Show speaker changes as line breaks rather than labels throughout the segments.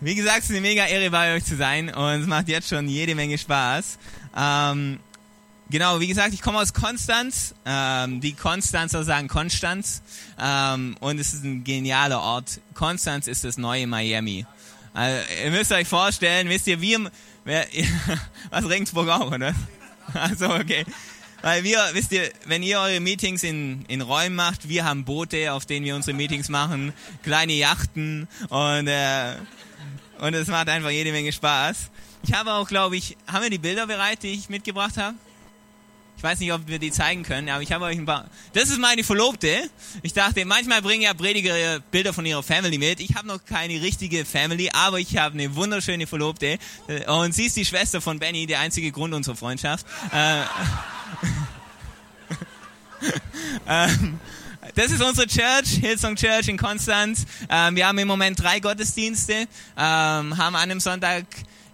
wie gesagt, es ist eine mega Ehre bei euch zu sein und es macht jetzt schon jede Menge Spaß. Ähm, genau, wie gesagt, ich komme aus Konstanz. Ähm, die Konstanzer sagen Konstanz ähm, und es ist ein genialer Ort. Konstanz ist das neue Miami. Also, ihr müsst euch vorstellen, wisst ihr, wir, wer, was Regensburg auch, oder? Also okay. Weil wir, wisst ihr, wenn ihr eure Meetings in, in Räumen macht, wir haben Boote, auf denen wir unsere Meetings machen, kleine Yachten und, äh, und es macht einfach jede Menge Spaß. Ich habe auch, glaube ich, haben wir die Bilder bereit, die ich mitgebracht habe? Ich weiß nicht, ob wir die zeigen können, aber ich habe euch ein paar. Das ist meine Verlobte. Ich dachte, manchmal bringen ja Prediger Bilder von ihrer Family mit. Ich habe noch keine richtige Family, aber ich habe eine wunderschöne Verlobte. Und sie ist die Schwester von Benny, der einzige Grund unserer Freundschaft. Äh, ähm, das ist unsere Church, Hillsong Church in Konstanz. Ähm, wir haben im Moment drei Gottesdienste, ähm, haben an einem Sonntag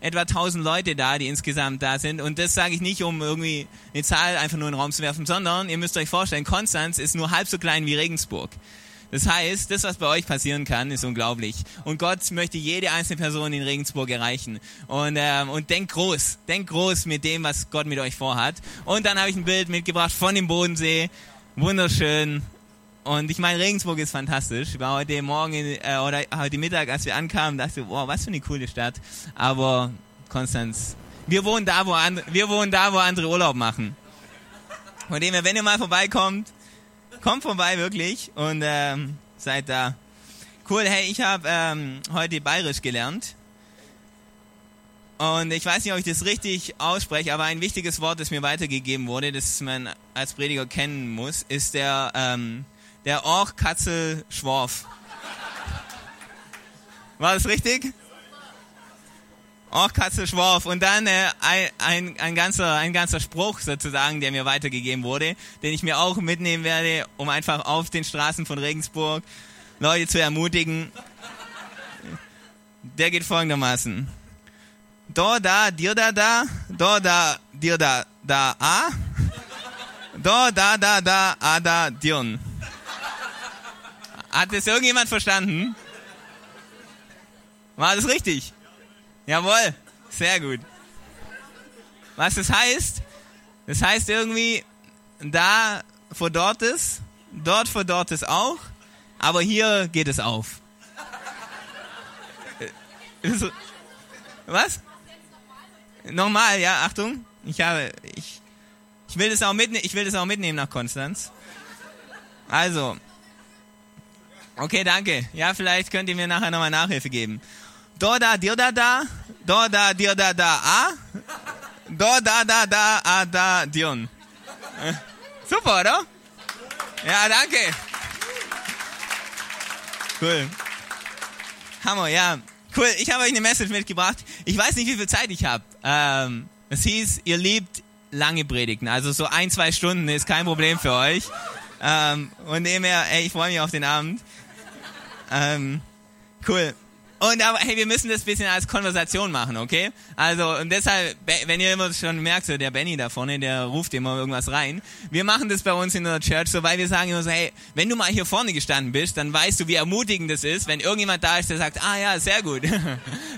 etwa 1000 Leute da, die insgesamt da sind. Und das sage ich nicht, um irgendwie eine Zahl einfach nur in den Raum zu werfen, sondern ihr müsst euch vorstellen, Konstanz ist nur halb so klein wie Regensburg. Das heißt, das, was bei euch passieren kann, ist unglaublich. Und Gott möchte jede einzelne Person in Regensburg erreichen. Und, ähm, und denkt groß. Denkt groß mit dem, was Gott mit euch vorhat. Und dann habe ich ein Bild mitgebracht von dem Bodensee. Wunderschön. Und ich meine, Regensburg ist fantastisch. Ich war heute Morgen äh, oder heute Mittag, als wir ankamen, dachte ich, wow, was für eine coole Stadt. Aber Konstanz, wir wohnen da, wo andere, wir wohnen da, wo andere Urlaub machen. Von dem her, wenn ihr mal vorbeikommt, kommt vorbei wirklich und ähm, seid da. Cool, hey, ich habe ähm, heute Bayerisch gelernt. Und ich weiß nicht, ob ich das richtig ausspreche, aber ein wichtiges Wort, das mir weitergegeben wurde, das man als Prediger kennen muss, ist der, ähm, der Orch Katzel Schworf. War das richtig? Orch Katzel Schworf. Und dann äh, ein, ein, ganzer, ein ganzer Spruch sozusagen, der mir weitergegeben wurde, den ich mir auch mitnehmen werde, um einfach auf den Straßen von Regensburg Leute zu ermutigen. Der geht folgendermaßen. Do, da, dir, da, da, do, da, dir, da, da, a. Do, da, da, da, a, da, dirn. Hat das irgendjemand verstanden? War das richtig? Jawohl, sehr gut. Was das heißt? Das heißt irgendwie, da vor dort ist, dort vor dort ist auch, aber hier geht es auf. Was? Nochmal, ja, Achtung. Ich habe, ich, ich will das auch mitnehmen, ich will das auch mitnehmen nach Konstanz. Also, Okay, danke. Ja, vielleicht könnt ihr mir nachher nochmal Nachhilfe geben. Do da dir da da, do da dir da da a, do da da da a da dion. Super, oder? Ja, danke. Cool. Hammer, ja. Cool, ich habe euch eine Message mitgebracht. Ich weiß nicht, wie viel Zeit ich habe. Ähm, es hieß, ihr liebt lange Predigten. Also so ein, zwei Stunden ist kein Problem für euch. Ähm, und dem ey, ich freue mich auf den Abend. Ähm, cool. Und aber, hey, wir müssen das bisschen als Konversation machen, okay? Also, und deshalb, wenn ihr immer schon merkt, so der Benny da vorne, der ruft immer irgendwas rein. Wir machen das bei uns in der Church so, weil wir sagen immer so, hey, wenn du mal hier vorne gestanden bist, dann weißt du, wie ermutigend das ist, wenn irgendjemand da ist, der sagt, ah ja, sehr gut.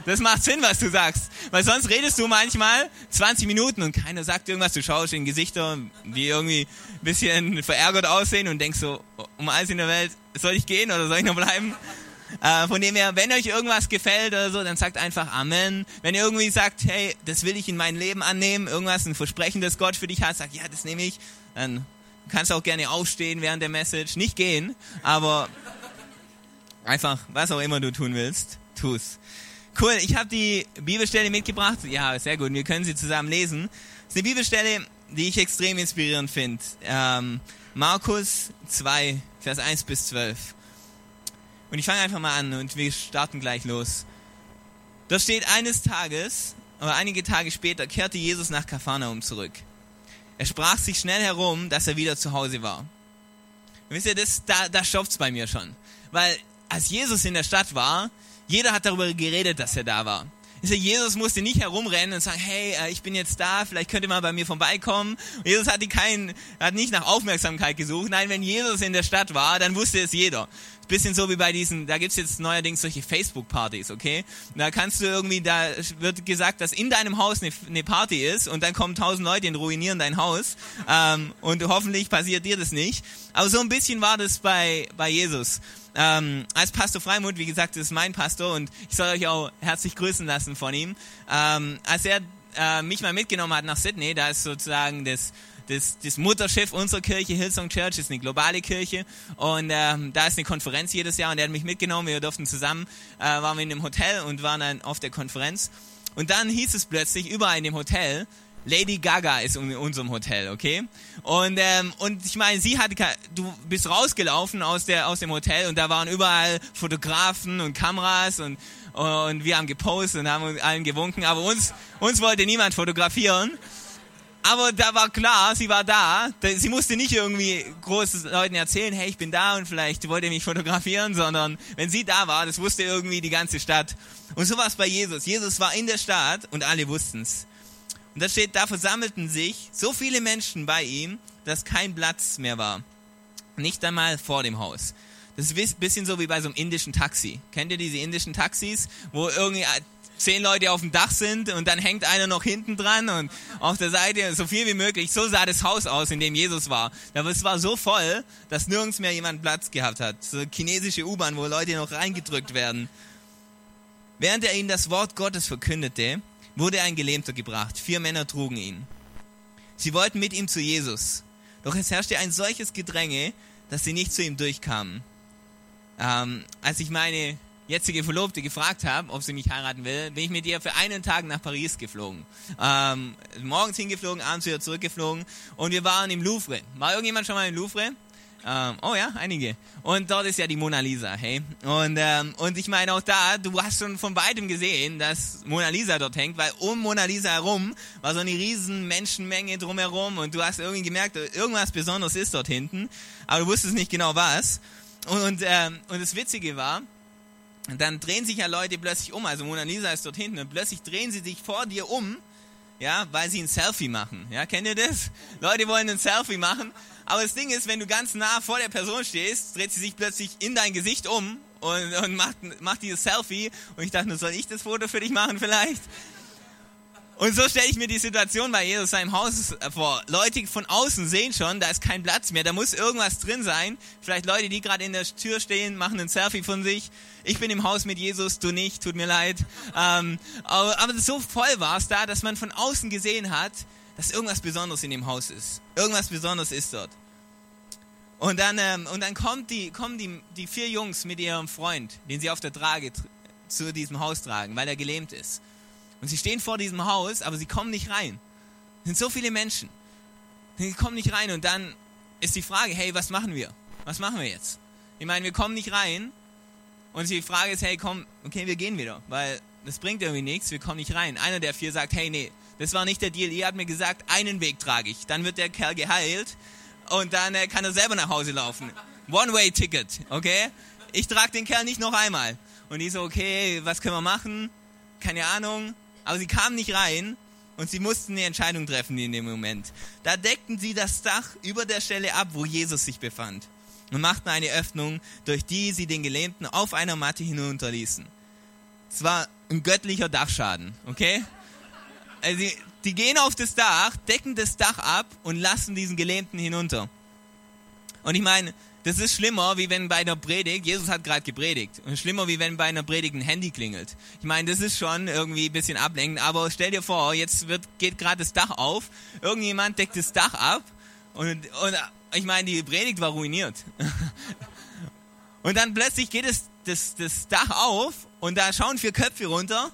Das macht Sinn, was du sagst. Weil sonst redest du manchmal 20 Minuten und keiner sagt irgendwas, du schaust in Gesichter, die irgendwie bisschen verärgert aussehen und denkst so, um alles in der Welt, soll ich gehen oder soll ich noch bleiben? Äh, von dem her, wenn euch irgendwas gefällt oder so, dann sagt einfach Amen. Wenn ihr irgendwie sagt, hey, das will ich in mein Leben annehmen, irgendwas, ein Versprechen, das Gott für dich hat, sagt, ja, das nehme ich, dann kannst du auch gerne aufstehen während der Message. Nicht gehen, aber einfach, was auch immer du tun willst, tu's. Cool, ich habe die Bibelstelle mitgebracht. Ja, sehr gut, wir können sie zusammen lesen. Das ist eine Bibelstelle, die ich extrem inspirierend finde. Ähm, Markus 2, Vers 1 bis 12. Und ich fange einfach mal an und wir starten gleich los. Da steht eines Tages, aber einige Tage später, kehrte Jesus nach Kapharnaum zurück. Er sprach sich schnell herum, dass er wieder zu Hause war. Und wisst ihr, das, da, da stopft's bei mir schon. Weil als Jesus in der Stadt war, jeder hat darüber geredet, dass er da war. Jesus musste nicht herumrennen und sagen, hey, äh, ich bin jetzt da, vielleicht könnt ihr mal bei mir vorbeikommen. Jesus hat, die keinen, hat nicht nach Aufmerksamkeit gesucht. Nein, wenn Jesus in der Stadt war, dann wusste es jeder. Bisschen so wie bei diesen, da gibt's jetzt neuerdings solche Facebook-Partys, okay? Da kannst du irgendwie, da wird gesagt, dass in deinem Haus eine, eine Party ist und dann kommen tausend Leute und ruinieren dein Haus. Ähm, und hoffentlich passiert dir das nicht. Aber so ein bisschen war das bei, bei Jesus. Ähm, als Pastor Freimund, wie gesagt, das ist mein Pastor und ich soll euch auch herzlich grüßen lassen von ihm. Ähm, als er äh, mich mal mitgenommen hat nach Sydney, da ist sozusagen das das, das Mutterschiff unserer Kirche, Hillsong Church, ist eine globale Kirche. Und ähm, da ist eine Konferenz jedes Jahr und er hat mich mitgenommen, wir durften zusammen, äh, waren wir in einem Hotel und waren dann auf der Konferenz. Und dann hieß es plötzlich überall in dem Hotel, Lady Gaga ist in unserem Hotel, okay? Und ähm, und ich meine, sie hatte, du bist rausgelaufen aus der aus dem Hotel und da waren überall Fotografen und Kameras und und wir haben gepostet und haben allen gewunken, aber uns uns wollte niemand fotografieren. Aber da war klar, sie war da. Sie musste nicht irgendwie großen Leuten erzählen, hey, ich bin da und vielleicht wollt ihr mich fotografieren, sondern wenn sie da war, das wusste irgendwie die ganze Stadt. Und so war es bei Jesus. Jesus war in der Stadt und alle wussten's. Und da steht, da versammelten sich so viele Menschen bei ihm, dass kein Platz mehr war. Nicht einmal vor dem Haus. Das ist ein bisschen so wie bei so einem indischen Taxi. Kennt ihr diese indischen Taxis, wo irgendwie zehn Leute auf dem Dach sind und dann hängt einer noch hinten dran und auf der Seite so viel wie möglich. So sah das Haus aus, in dem Jesus war. Aber es war so voll, dass nirgends mehr jemand Platz gehabt hat. So chinesische U-Bahn, wo Leute noch reingedrückt werden. Während er ihnen das Wort Gottes verkündete, wurde ein Gelähmter gebracht. Vier Männer trugen ihn. Sie wollten mit ihm zu Jesus. Doch es herrschte ein solches Gedränge, dass sie nicht zu ihm durchkamen. Ähm, als ich meine jetzige Verlobte gefragt habe, ob sie mich heiraten will, bin ich mit ihr für einen Tag nach Paris geflogen. Ähm, morgens hingeflogen, abends wieder zurückgeflogen und wir waren im Louvre. War irgendjemand schon mal im Louvre? Ähm, oh ja, einige. Und dort ist ja die Mona Lisa, hey. Und, ähm, und ich meine auch da, du hast schon von weitem gesehen, dass Mona Lisa dort hängt, weil um Mona Lisa herum war so eine riesen Menschenmenge drumherum und du hast irgendwie gemerkt, irgendwas Besonderes ist dort hinten, aber du wusstest nicht genau was. Und, und, ähm, und das Witzige war, dann drehen sich ja Leute plötzlich um, also Mona Lisa ist dort hinten und plötzlich drehen sie sich vor dir um, ja, weil sie ein Selfie machen. Ja, kennt ihr das? Leute wollen ein Selfie machen aber das Ding ist, wenn du ganz nah vor der Person stehst, dreht sie sich plötzlich in dein Gesicht um und, und macht, macht dieses Selfie. Und ich dachte, nur, soll ich das Foto für dich machen vielleicht? Und so stelle ich mir die Situation bei Jesus seinem Haus vor. Leute von außen sehen schon, da ist kein Platz mehr, da muss irgendwas drin sein. Vielleicht Leute, die gerade in der Tür stehen, machen ein Selfie von sich. Ich bin im Haus mit Jesus, du nicht, tut mir leid. Ähm, aber, aber so voll war es da, dass man von außen gesehen hat, dass irgendwas Besonderes in dem Haus ist. Irgendwas Besonderes ist dort. Und dann, ähm, und dann kommt die, kommen die, die vier Jungs mit ihrem Freund, den sie auf der Trage zu diesem Haus tragen, weil er gelähmt ist. Und sie stehen vor diesem Haus, aber sie kommen nicht rein. Es sind so viele Menschen. Sie kommen nicht rein und dann ist die Frage, hey, was machen wir? Was machen wir jetzt? Ich meine, wir kommen nicht rein und die Frage ist, hey, komm, okay, wir gehen wieder, weil das bringt irgendwie nichts, wir kommen nicht rein. Einer der vier sagt, hey, nee, das war nicht der Deal. Ihr habt mir gesagt, einen Weg trage ich. Dann wird der Kerl geheilt und dann äh, kann er selber nach Hause laufen. One-Way-Ticket, okay? Ich trage den Kerl nicht noch einmal. Und die so, okay, was können wir machen? Keine Ahnung. Aber sie kamen nicht rein und sie mussten eine Entscheidung treffen in dem Moment. Da deckten sie das Dach über der Stelle ab, wo Jesus sich befand und machten eine Öffnung, durch die sie den Gelähmten auf einer Matte hinunterließen. Es war ein göttlicher Dachschaden, okay? Also die, gehen auf das Dach, decken das Dach ab und lassen diesen Gelähmten hinunter. Und ich meine, das ist schlimmer, wie wenn bei einer Predigt, Jesus hat gerade gepredigt, und schlimmer, wie wenn bei einer Predigt ein Handy klingelt. Ich meine, das ist schon irgendwie ein bisschen ablenkend, aber stell dir vor, jetzt wird, geht gerade das Dach auf, irgendjemand deckt das Dach ab, und, und ich meine, die Predigt war ruiniert. und dann plötzlich geht es, das, das Dach auf, und da schauen vier Köpfe runter,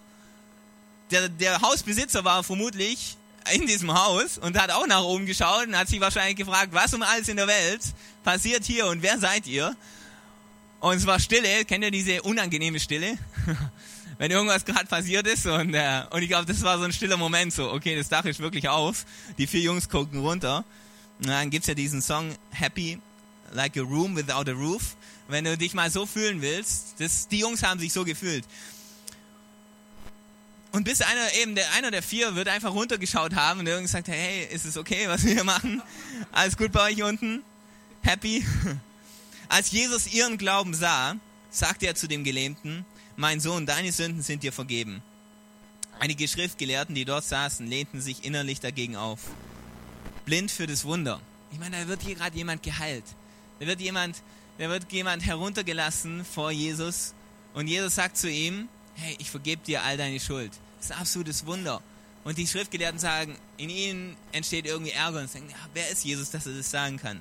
der, der Hausbesitzer war vermutlich in diesem Haus und hat auch nach oben geschaut und hat sich wahrscheinlich gefragt, was um alles in der Welt passiert hier und wer seid ihr? Und es war Stille, kennt ihr diese unangenehme Stille? Wenn irgendwas gerade passiert ist und, äh, und ich glaube, das war so ein stiller Moment, so, okay, das Dach ist wirklich auf, die vier Jungs gucken runter. Und dann gibt's ja diesen Song Happy Like a Room Without a Roof. Wenn du dich mal so fühlen willst, das, die Jungs haben sich so gefühlt. Und bis einer eben, der, einer der vier wird einfach runtergeschaut haben und irgendwie gesagt, hey, ist es okay, was wir hier machen? Alles gut bei euch unten? Happy? Als Jesus ihren Glauben sah, sagte er zu dem Gelähmten, mein Sohn, deine Sünden sind dir vergeben. Einige Schriftgelehrten, die dort saßen, lehnten sich innerlich dagegen auf. Blind für das Wunder. Ich meine, da wird hier gerade jemand geheilt. Da wird jemand, da wird jemand heruntergelassen vor Jesus und Jesus sagt zu ihm, hey, ich vergebe dir all deine Schuld. Das ist ein absolutes Wunder. Und die Schriftgelehrten sagen, in ihnen entsteht irgendwie Ärger und sagen, ja, wer ist Jesus, dass er das sagen kann?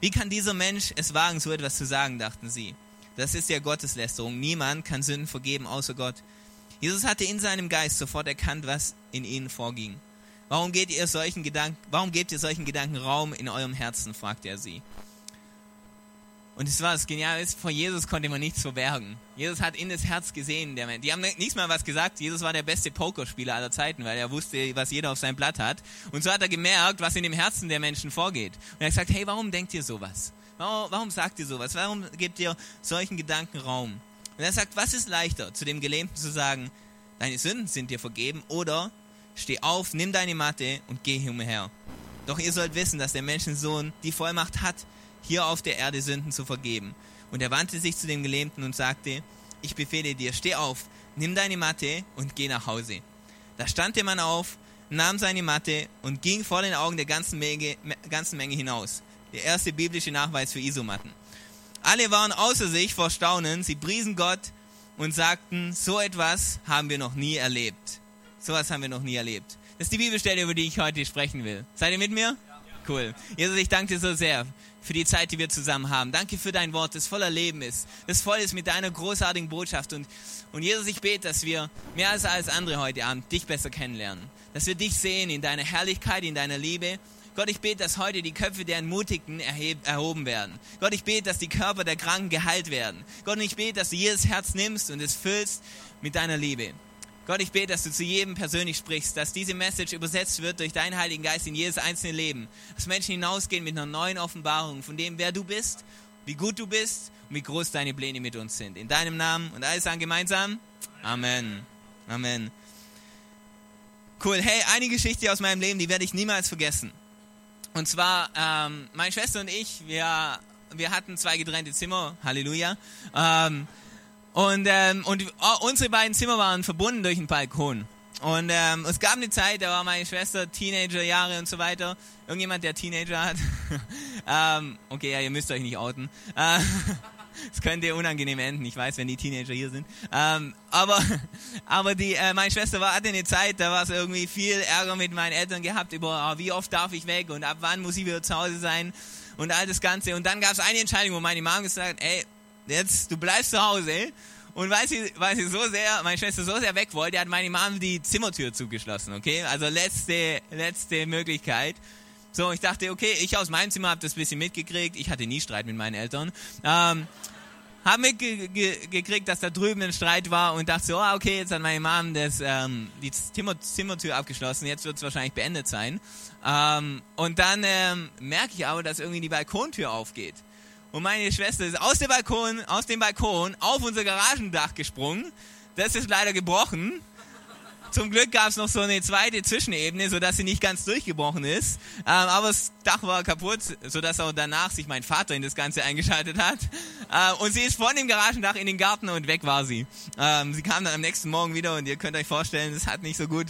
Wie kann dieser Mensch es wagen, so etwas zu sagen, dachten sie. Das ist ja Gotteslästerung. Niemand kann Sünden vergeben außer Gott. Jesus hatte in seinem Geist sofort erkannt, was in ihnen vorging. Warum, geht ihr solchen Gedanken, warum gebt ihr solchen Gedanken Raum in eurem Herzen? fragte er sie. Und es war das Geniale, vor Jesus konnte man nichts verbergen. Jesus hat in das Herz gesehen. Der Die haben nichts mal was gesagt. Jesus war der beste Pokerspieler aller Zeiten, weil er wusste, was jeder auf seinem Blatt hat. Und so hat er gemerkt, was in dem Herzen der Menschen vorgeht. Und er hat gesagt, hey, warum denkt ihr sowas? Warum, warum sagt ihr sowas? Warum gebt ihr solchen Gedanken Raum? Und er sagt, was ist leichter, zu dem Gelähmten zu sagen, deine Sünden sind dir vergeben oder steh auf, nimm deine Matte und geh umher. Doch ihr sollt wissen, dass der Menschensohn die Vollmacht hat, hier auf der Erde Sünden zu vergeben. Und er wandte sich zu dem Gelähmten und sagte, ich befehle dir, steh auf, nimm deine Matte und geh nach Hause. Da stand der Mann auf, nahm seine Matte und ging vor den Augen der ganzen Menge, ganzen Menge hinaus. Der erste biblische Nachweis für Isomatten. Alle waren außer sich vor Staunen, sie priesen Gott und sagten, so etwas haben wir noch nie erlebt. So etwas haben wir noch nie erlebt. Das ist die Bibelstelle, über die ich heute sprechen will. Seid ihr mit mir? Cool. Jesus, ich danke dir so sehr für die Zeit, die wir zusammen haben. Danke für dein Wort, das voller Leben ist, das voll ist mit deiner großartigen Botschaft. Und, und Jesus, ich bete, dass wir mehr als alles andere heute Abend dich besser kennenlernen. Dass wir dich sehen in deiner Herrlichkeit, in deiner Liebe Gott, ich bete, dass heute die Köpfe der Entmutigten erhoben werden. Gott, ich bete, dass die Körper der Kranken geheilt werden. Gott, ich bete, dass du jedes Herz nimmst und es füllst mit deiner Liebe. Gott, ich bete, dass du zu jedem persönlich sprichst, dass diese Message übersetzt wird durch deinen Heiligen Geist in jedes einzelne Leben. Dass Menschen hinausgehen mit einer neuen Offenbarung von dem, wer du bist, wie gut du bist und wie groß deine Pläne mit uns sind. In deinem Namen und alles sagen gemeinsam. Amen. Amen. Cool. Hey, eine Geschichte aus meinem Leben, die werde ich niemals vergessen. Und zwar, ähm, meine Schwester und ich, wir, wir hatten zwei getrennte Zimmer, Halleluja. Ähm, und ähm, und oh, unsere beiden Zimmer waren verbunden durch einen Balkon. Und ähm, es gab eine Zeit, da war meine Schwester Teenagerjahre und so weiter. Irgendjemand, der Teenager hat. ähm, okay, ja, ihr müsst euch nicht outen. Äh, es könnte unangenehm enden, ich weiß, wenn die Teenager hier sind. Ähm, aber aber die, äh, meine Schwester war, hatte eine Zeit, da war es irgendwie viel Ärger mit meinen Eltern gehabt über, oh, wie oft darf ich weg und ab wann muss ich wieder zu Hause sein und all das Ganze. Und dann gab es eine Entscheidung, wo meine Mom gesagt hat, ey, jetzt, du bleibst zu Hause. Und weil sie, weil sie so sehr, meine Schwester so sehr weg wollte, hat meine Mom die Zimmertür zugeschlossen, okay? Also letzte, letzte Möglichkeit. So, ich dachte, okay, ich aus meinem Zimmer habe das bisschen mitgekriegt. Ich hatte nie Streit mit meinen Eltern. Ähm, habe mitgekriegt, dass da drüben ein Streit war und dachte so, oh, okay, jetzt hat meine Mom das, ähm, die Zimmer, Zimmertür abgeschlossen, jetzt wird es wahrscheinlich beendet sein. Ähm, und dann ähm, merke ich aber, dass irgendwie die Balkontür aufgeht. Und meine Schwester ist aus dem Balkon, aus dem Balkon auf unser Garagendach gesprungen. Das ist leider gebrochen. Zum Glück gab es noch so eine zweite Zwischenebene, sodass sie nicht ganz durchgebrochen ist. Ähm, aber das Dach war kaputt, sodass auch danach sich mein Vater in das Ganze eingeschaltet hat. Ähm, und sie ist von dem Garagendach in den Garten und weg war sie. Ähm, sie kam dann am nächsten Morgen wieder und ihr könnt euch vorstellen, das hat nicht so gut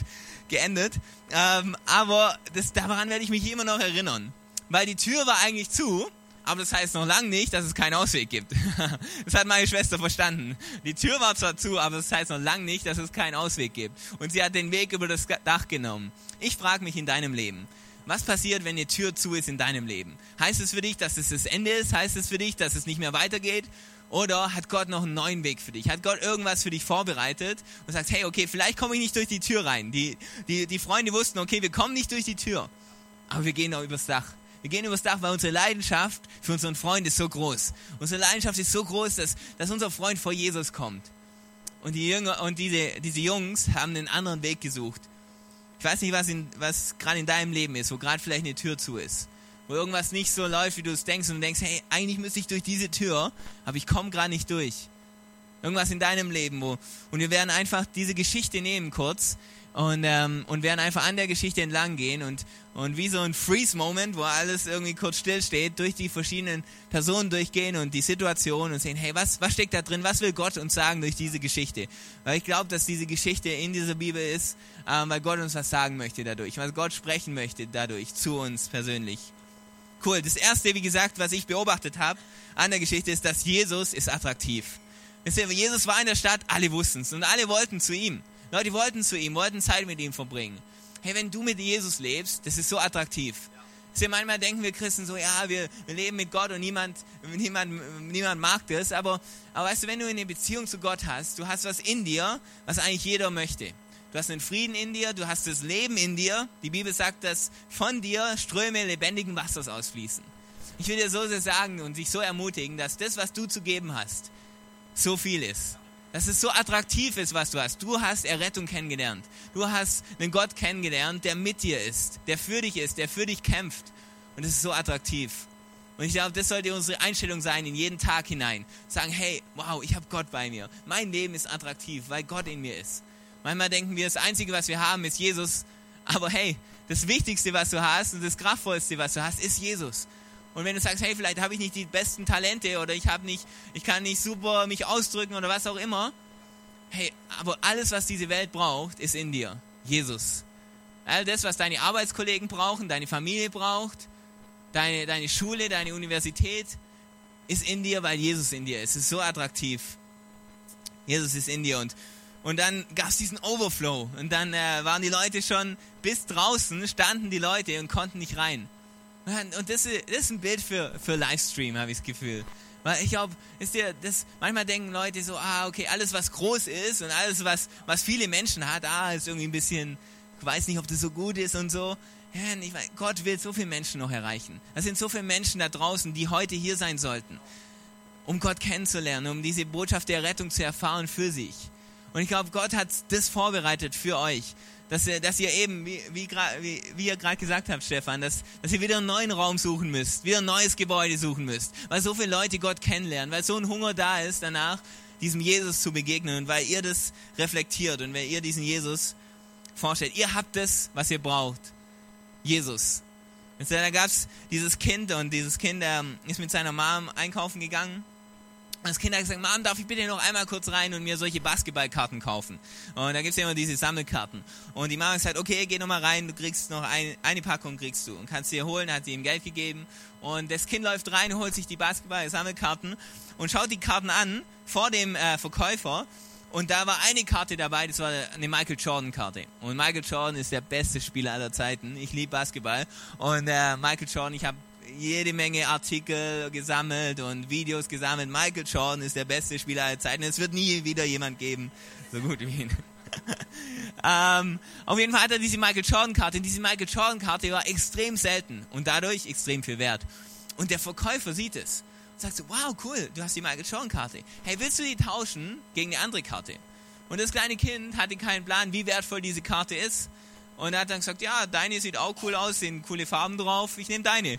geendet. Ähm, aber das, daran werde ich mich immer noch erinnern. Weil die Tür war eigentlich zu aber das heißt noch lange nicht, dass es keinen Ausweg gibt. das hat meine Schwester verstanden. Die Tür war zwar zu, aber das heißt noch lange nicht, dass es keinen Ausweg gibt. Und sie hat den Weg über das Dach genommen. Ich frage mich in deinem Leben, was passiert, wenn die Tür zu ist in deinem Leben? Heißt es für dich, dass es das Ende ist? Heißt es für dich, dass es nicht mehr weitergeht? Oder hat Gott noch einen neuen Weg für dich? Hat Gott irgendwas für dich vorbereitet und sagt, hey, okay, vielleicht komme ich nicht durch die Tür rein. Die, die, die Freunde wussten, okay, wir kommen nicht durch die Tür, aber wir gehen auch übers Dach. Wir gehen übers Dach, weil unsere Leidenschaft für unseren Freund ist so groß. Unsere Leidenschaft ist so groß, dass, dass unser Freund vor Jesus kommt. Und die Jünger und diese, diese Jungs haben einen anderen Weg gesucht. Ich weiß nicht, was, was gerade in deinem Leben ist, wo gerade vielleicht eine Tür zu ist. Wo irgendwas nicht so läuft, wie du es denkst und du denkst, hey, eigentlich müsste ich durch diese Tür, aber ich komme gerade nicht durch. Irgendwas in deinem Leben, wo, und wir werden einfach diese Geschichte nehmen kurz und, ähm, und werden einfach an der Geschichte entlang gehen und, und wie so ein Freeze-Moment, wo alles irgendwie kurz stillsteht, durch die verschiedenen Personen durchgehen und die Situation und sehen, hey, was, was steckt da drin, was will Gott uns sagen durch diese Geschichte? Weil ich glaube, dass diese Geschichte in dieser Bibel ist, ähm, weil Gott uns was sagen möchte dadurch, weil Gott sprechen möchte dadurch zu uns persönlich. Cool. Das erste, wie gesagt, was ich beobachtet habe an der Geschichte, ist, dass Jesus ist attraktiv. Jesus war in der Stadt, alle wussten es und alle wollten zu ihm. Leute wollten zu ihm, wollten Zeit mit ihm verbringen. Hey, wenn du mit Jesus lebst, das ist so attraktiv. Ja, manchmal denken wir Christen so, ja, wir, wir leben mit Gott und niemand, niemand, niemand mag das. Aber, aber weißt du, wenn du eine Beziehung zu Gott hast, du hast was in dir, was eigentlich jeder möchte. Du hast einen Frieden in dir, du hast das Leben in dir. Die Bibel sagt, dass von dir Ströme lebendigen Wassers ausfließen. Ich will dir so sehr sagen und dich so ermutigen, dass das, was du zu geben hast, so viel ist dass es so attraktiv ist, was du hast. Du hast Errettung kennengelernt. Du hast einen Gott kennengelernt, der mit dir ist, der für dich ist, der für dich kämpft. Und es ist so attraktiv. Und ich glaube, das sollte unsere Einstellung sein in jeden Tag hinein. Sagen, hey, wow, ich habe Gott bei mir. Mein Leben ist attraktiv, weil Gott in mir ist. Manchmal denken wir, das Einzige, was wir haben, ist Jesus. Aber hey, das Wichtigste, was du hast und das Kraftvollste, was du hast, ist Jesus. Und wenn du sagst, hey, vielleicht habe ich nicht die besten Talente oder ich habe nicht, ich kann nicht super mich ausdrücken oder was auch immer. Hey, aber alles, was diese Welt braucht, ist in dir. Jesus. All das, was deine Arbeitskollegen brauchen, deine Familie braucht, deine, deine Schule, deine Universität, ist in dir, weil Jesus in dir ist. Es ist so attraktiv. Jesus ist in dir und und dann gab es diesen Overflow und dann äh, waren die Leute schon bis draußen, standen die Leute und konnten nicht rein. Und das ist, ein Bild für, für Livestream, habe ich das Gefühl. Weil ich glaube, ist dir das, manchmal denken Leute so, ah, okay, alles was groß ist und alles was, was viele Menschen hat, ah, ist irgendwie ein bisschen, ich weiß nicht, ob das so gut ist und so. Ich weiß, Gott will so viele Menschen noch erreichen. Es sind so viele Menschen da draußen, die heute hier sein sollten, um Gott kennenzulernen, um diese Botschaft der Rettung zu erfahren für sich. Und ich glaube, Gott hat das vorbereitet für euch dass ihr, dass ihr eben, wie, wie, wie, wie ihr gerade gesagt habt, Stefan, dass, dass ihr wieder einen neuen Raum suchen müsst, wieder ein neues Gebäude suchen müsst, weil so viele Leute Gott kennenlernen, weil so ein Hunger da ist danach, diesem Jesus zu begegnen und weil ihr das reflektiert und weil ihr diesen Jesus vorstellt. Ihr habt das, was ihr braucht. Jesus. Und da gab es dieses Kind und dieses Kind ähm, ist mit seiner Mom einkaufen gegangen das Kind hat gesagt, Mom, darf ich bitte noch einmal kurz rein und mir solche Basketballkarten kaufen? Und da gibt es ja immer diese Sammelkarten. Und die Mama hat gesagt, okay, geh noch mal rein, du kriegst noch ein, eine Packung kriegst du und kannst dir holen, hat sie ihm Geld gegeben. Und das Kind läuft rein, holt sich die Basketball-Sammelkarten und schaut die Karten an vor dem äh, Verkäufer. Und da war eine Karte dabei, das war eine Michael Jordan Karte. Und Michael Jordan ist der beste Spieler aller Zeiten. Ich liebe Basketball. Und äh, Michael Jordan, ich habe jede Menge Artikel gesammelt und Videos gesammelt. Michael Jordan ist der beste Spieler aller Zeiten. Es wird nie wieder jemand geben, so gut wie ihn. ähm, auf jeden Fall hat er diese Michael Jordan Karte. Und diese Michael Jordan Karte war extrem selten und dadurch extrem viel wert. Und der Verkäufer sieht es und sagt so, wow, cool, du hast die Michael Jordan Karte. Hey, willst du die tauschen gegen eine andere Karte? Und das kleine Kind hatte keinen Plan, wie wertvoll diese Karte ist. Und er hat dann gesagt, ja, deine sieht auch cool aus, sind coole Farben drauf, ich nehme deine.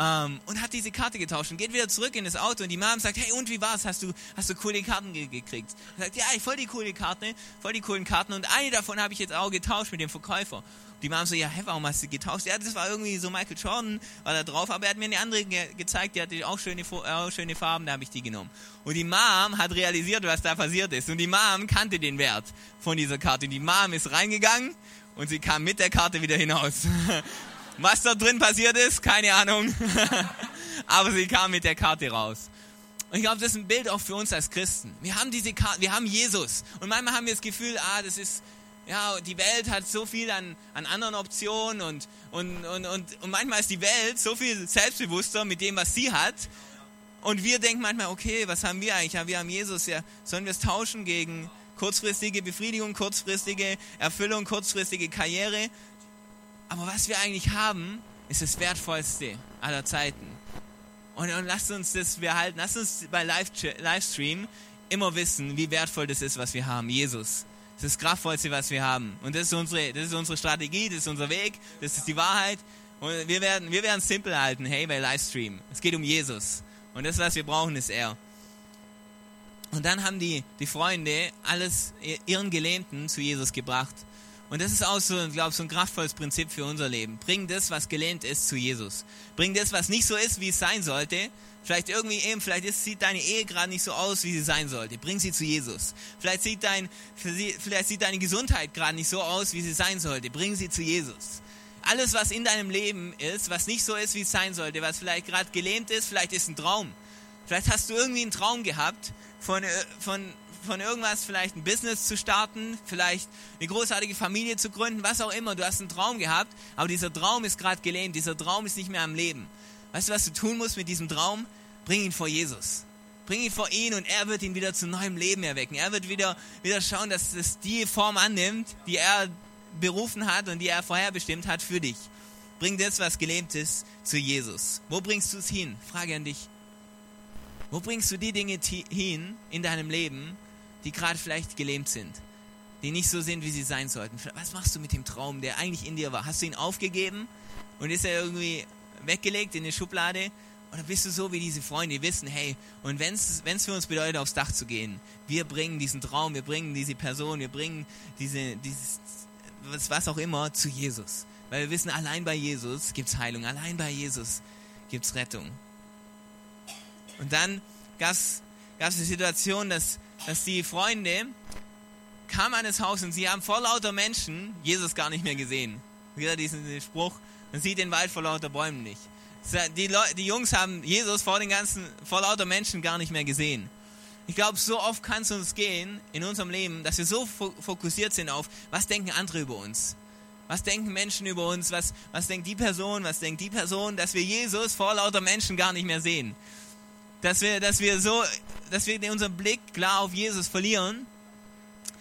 Ähm, und hat diese Karte getauscht und geht wieder zurück in das Auto und die Mom sagt, hey, und wie war's? Hast du, hast du coole Karten ge gekriegt? Er sagt, ja, ich voll die coole Karte, voll die coolen Karten und eine davon habe ich jetzt auch getauscht mit dem Verkäufer. Die Mom so, ja, hä, warum hast du getauscht? Ja, das war irgendwie so Michael Jordan, war da drauf, aber er hat mir eine andere ge gezeigt, die hatte auch schöne, auch schöne Farben, da habe ich die genommen. Und die Mom hat realisiert, was da passiert ist. Und die Mom kannte den Wert von dieser Karte. Und die Mom ist reingegangen und sie kam mit der Karte wieder hinaus. Was da drin passiert ist, keine Ahnung. Aber sie kam mit der Karte raus. Und ich glaube, das ist ein Bild auch für uns als Christen. Wir haben diese Karte, wir haben Jesus. Und manchmal haben wir das Gefühl, ah, das ist, ja, die Welt hat so viel an, an anderen Optionen und, und, und, und, und manchmal ist die Welt so viel selbstbewusster mit dem, was sie hat. Und wir denken manchmal, okay, was haben wir eigentlich? Ja, wir haben Jesus, ja, sollen wir es tauschen gegen kurzfristige Befriedigung, kurzfristige Erfüllung, kurzfristige Karriere? Aber was wir eigentlich haben, ist das Wertvollste aller Zeiten. Und, und lasst uns das behalten. Lasst uns bei Live Livestream immer wissen, wie wertvoll das ist, was wir haben. Jesus. Das ist das Kraftvollste, was wir haben. Und das ist unsere, das ist unsere Strategie, das ist unser Weg, das ist die Wahrheit. Und wir werden, wir werden es simpel halten. Hey, bei Livestream. Es geht um Jesus. Und das, was wir brauchen, ist er. Und dann haben die, die Freunde alles ihren Gelähmten zu Jesus gebracht. Und das ist auch so, glaube, so ein kraftvolles Prinzip für unser Leben. Bring das, was gelähmt ist, zu Jesus. Bring das, was nicht so ist, wie es sein sollte. Vielleicht irgendwie eben, vielleicht ist, sieht deine Ehe gerade nicht so aus, wie sie sein sollte. Bring sie zu Jesus. Vielleicht sieht, dein, vielleicht sieht deine Gesundheit gerade nicht so aus, wie sie sein sollte. Bring sie zu Jesus. Alles, was in deinem Leben ist, was nicht so ist, wie es sein sollte, was vielleicht gerade gelähmt ist, vielleicht ist ein Traum. Vielleicht hast du irgendwie einen Traum gehabt von, äh, von, von irgendwas, vielleicht ein Business zu starten, vielleicht eine großartige Familie zu gründen, was auch immer. Du hast einen Traum gehabt, aber dieser Traum ist gerade gelähmt, dieser Traum ist nicht mehr am Leben. Weißt du, was du tun musst mit diesem Traum? Bring ihn vor Jesus. Bring ihn vor ihn und er wird ihn wieder zu neuem Leben erwecken. Er wird wieder, wieder schauen, dass es die Form annimmt, die er berufen hat und die er vorherbestimmt hat für dich. Bring das, was gelähmt ist, zu Jesus. Wo bringst du es hin? Frage an dich. Wo bringst du die Dinge hin in deinem Leben, die gerade vielleicht gelähmt sind, die nicht so sind, wie sie sein sollten? Was machst du mit dem Traum, der eigentlich in dir war? Hast du ihn aufgegeben und ist er irgendwie weggelegt in die Schublade? Oder bist du so wie diese Freunde, die wissen, hey, und wenn es für uns bedeutet, aufs Dach zu gehen, wir bringen diesen Traum, wir bringen diese Person, wir bringen diese, dieses, was, auch immer, zu Jesus. Weil wir wissen, allein bei Jesus gibt es Heilung, allein bei Jesus gibt es Rettung. Und dann gab es die Situation, dass, dass die Freunde kamen an das Haus und sie haben vor lauter Menschen Jesus gar nicht mehr gesehen. Wieder diesen Spruch, man sieht den Wald vor lauter Bäumen nicht. Die, die Jungs haben Jesus vor den ganzen, vor lauter Menschen gar nicht mehr gesehen. Ich glaube, so oft kann es uns gehen in unserem Leben, dass wir so fokussiert sind auf, was denken andere über uns? Was denken Menschen über uns? Was, was denkt die Person? Was denkt die Person? Dass wir Jesus vor lauter Menschen gar nicht mehr sehen. Dass wir, dass wir so, dass wir unseren Blick klar auf Jesus verlieren,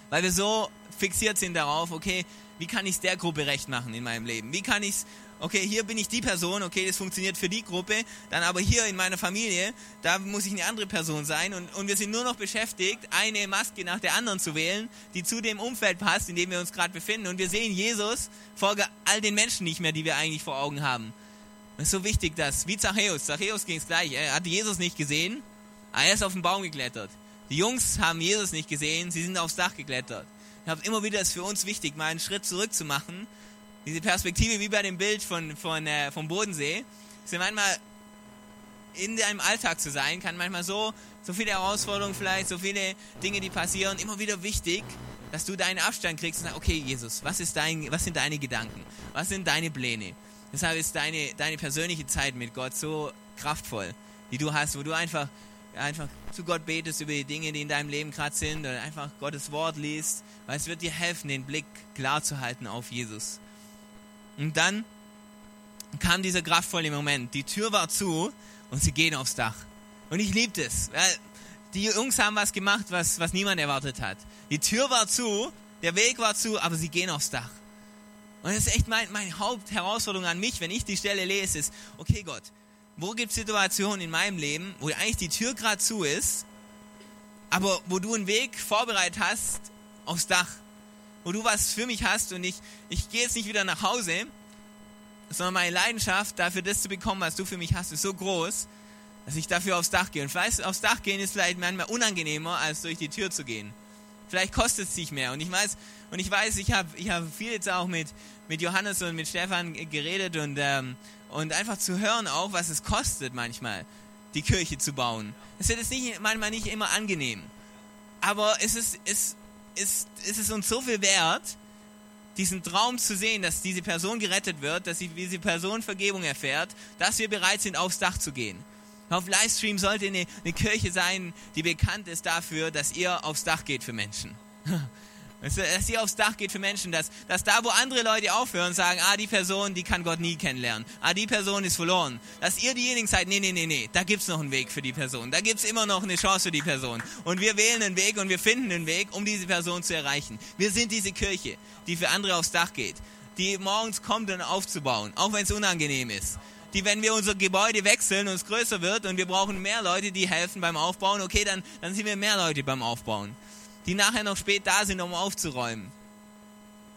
weil wir so fixiert sind darauf, okay, wie kann ich es der Gruppe recht machen in meinem Leben? Wie kann ich es okay, hier bin ich die Person, okay, das funktioniert für die Gruppe, dann aber hier in meiner Familie, da muss ich eine andere Person sein und, und wir sind nur noch beschäftigt, eine Maske nach der anderen zu wählen, die zu dem Umfeld passt, in dem wir uns gerade befinden und wir sehen Jesus vor all den Menschen nicht mehr, die wir eigentlich vor Augen haben. Das ist so wichtig, dass, wie Zachäus, Zachäus ging es gleich, er hatte Jesus nicht gesehen, aber er ist auf den Baum geklettert. Die Jungs haben Jesus nicht gesehen, sie sind aufs Dach geklettert. Ich habe immer wieder ist für uns wichtig, mal einen Schritt zurück zu machen diese Perspektive wie bei dem Bild von, von, äh, vom Bodensee, ist ja manchmal in deinem Alltag zu sein, kann manchmal so, so viele Herausforderungen vielleicht, so viele Dinge, die passieren, immer wieder wichtig, dass du deinen Abstand kriegst und sagst, okay, Jesus, was, ist dein, was sind deine Gedanken? Was sind deine Pläne? Deshalb ist deine, deine persönliche Zeit mit Gott so kraftvoll, die du hast, wo du einfach, einfach zu Gott betest über die Dinge, die in deinem Leben gerade sind, oder einfach Gottes Wort liest, weil es wird dir helfen, den Blick klar zu halten auf Jesus. Und dann kam dieser kraftvolle Moment. Die Tür war zu und sie gehen aufs Dach. Und ich liebte es. Die Jungs haben was gemacht, was, was niemand erwartet hat. Die Tür war zu, der Weg war zu, aber sie gehen aufs Dach. Und das ist echt mein, meine Hauptherausforderung an mich, wenn ich die Stelle lese, ist, okay Gott, wo gibt es Situationen in meinem Leben, wo eigentlich die Tür gerade zu ist, aber wo du einen Weg vorbereitet hast aufs Dach wo du was für mich hast und ich, ich gehe jetzt nicht wieder nach Hause, sondern meine Leidenschaft dafür, das zu bekommen, was du für mich hast, ist so groß, dass ich dafür aufs Dach gehe. Und vielleicht aufs Dach gehen ist vielleicht manchmal unangenehmer, als durch die Tür zu gehen. Vielleicht kostet es sich mehr. Und ich weiß, und ich weiß, ich habe ich hab viel jetzt auch mit, mit Johannes und mit Stefan geredet und, ähm, und einfach zu hören auch, was es kostet manchmal, die Kirche zu bauen. Es ist nicht, manchmal nicht immer angenehm. Aber es ist, es, ist, ist es uns so viel wert, diesen Traum zu sehen, dass diese Person gerettet wird, dass diese Person Vergebung erfährt, dass wir bereit sind, aufs Dach zu gehen. Auf Livestream sollte eine, eine Kirche sein, die bekannt ist dafür, dass ihr aufs Dach geht für Menschen. Dass ihr aufs Dach geht für Menschen, dass, dass da, wo andere Leute aufhören, sagen, ah, die Person, die kann Gott nie kennenlernen. Ah, die Person ist verloren. Dass ihr diejenigen seid, nee, nee, nee, nee, da gibt's noch einen Weg für die Person. Da gibt's immer noch eine Chance für die Person. Und wir wählen einen Weg und wir finden einen Weg, um diese Person zu erreichen. Wir sind diese Kirche, die für andere aufs Dach geht. Die morgens kommt, um aufzubauen, auch wenn es unangenehm ist die, wenn wir unser Gebäude wechseln und es größer wird und wir brauchen mehr Leute, die helfen beim Aufbauen, okay, dann, dann sind wir mehr Leute beim Aufbauen die nachher noch spät da sind, um aufzuräumen.